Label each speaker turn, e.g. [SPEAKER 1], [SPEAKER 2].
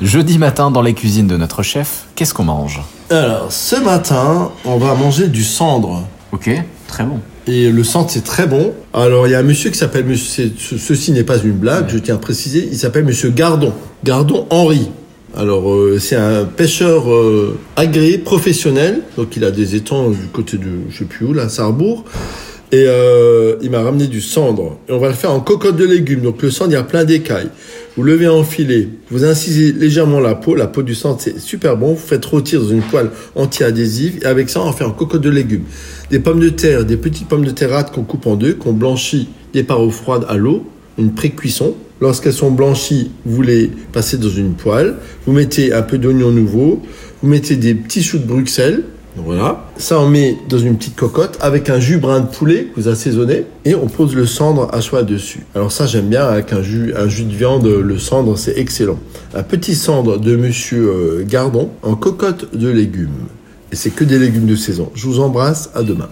[SPEAKER 1] Jeudi matin dans les cuisines de notre chef, qu'est-ce qu'on mange?
[SPEAKER 2] Alors, ce matin, on va manger du cendre.
[SPEAKER 1] Ok, très bon.
[SPEAKER 2] Et le cendre, c'est très bon. Alors, il y a un monsieur qui s'appelle, monsieur- ce- ceci n'est pas une blague, je tiens à préciser, il s'appelle monsieur Gardon. Gardon Henri. Alors, euh, c'est un pêcheur euh, agréé, professionnel. Donc, il a des étangs du côté de, je sais plus où, là, Sarrebourg. Et euh, il m'a ramené du cendre. Et on va le faire en cocotte de légumes. Donc, le cendre, il y a plein d'écailles. Vous levez en filet. Vous incisez légèrement la peau. La peau du cendre, c'est super bon. Vous faites rôtir dans une poêle anti-adhésive. Et avec ça, on faire en cocotte de légumes. Des pommes de terre, des petites pommes de terre qu'on coupe en deux, qu'on blanchit des parois froides à l'eau, une pré-cuisson. Lorsqu'elles sont blanchies, vous les passez dans une poêle. Vous mettez un peu d'oignon nouveau. Vous mettez des petits choux de Bruxelles. Voilà. Ça, on met dans une petite cocotte avec un jus brun de poulet que vous assaisonnez et on pose le cendre à choix dessus. Alors ça, j'aime bien avec un jus, un jus de viande, le cendre, c'est excellent. Un petit cendre de Monsieur euh, Gardon en cocotte de légumes. Et c'est que des légumes de saison. Je vous embrasse, à demain.